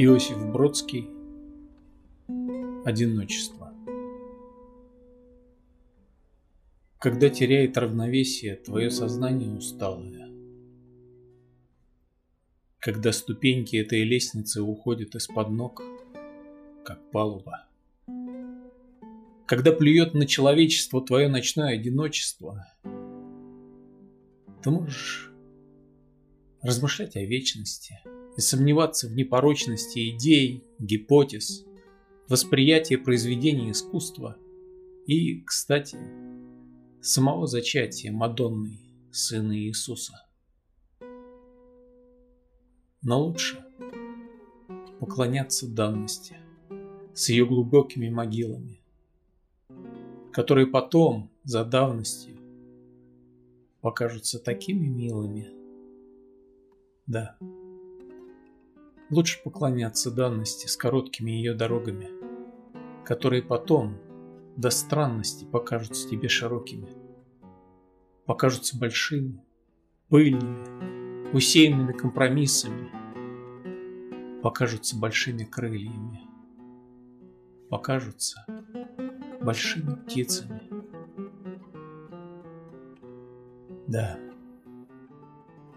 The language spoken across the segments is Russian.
Иосиф Бродский. Одиночество. Когда теряет равновесие твое сознание усталое, Когда ступеньки этой лестницы уходят из-под ног, как палуба, Когда плюет на человечество твое ночное одиночество, Ты можешь размышлять о вечности – и сомневаться в непорочности идей, гипотез, восприятия произведений искусства и, кстати, самого зачатия Мадонны, Сына Иисуса. Но лучше поклоняться данности с ее глубокими могилами, которые потом, за давностью, покажутся такими милыми. Да. Лучше поклоняться данности с короткими ее дорогами, которые потом, до странности, покажутся тебе широкими. Покажутся большими, пыльными, усеянными компромиссами, покажутся большими крыльями, покажутся большими птицами. Да,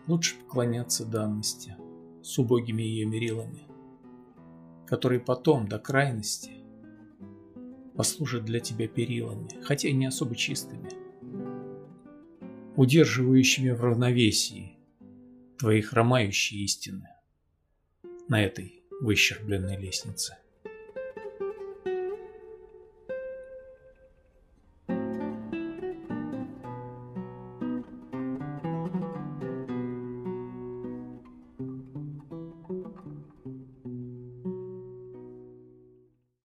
лучше поклоняться данности – с убогими ее мерилами, которые потом до крайности послужат для тебя перилами, хотя и не особо чистыми, удерживающими в равновесии твои хромающие истины на этой выщербленной лестнице.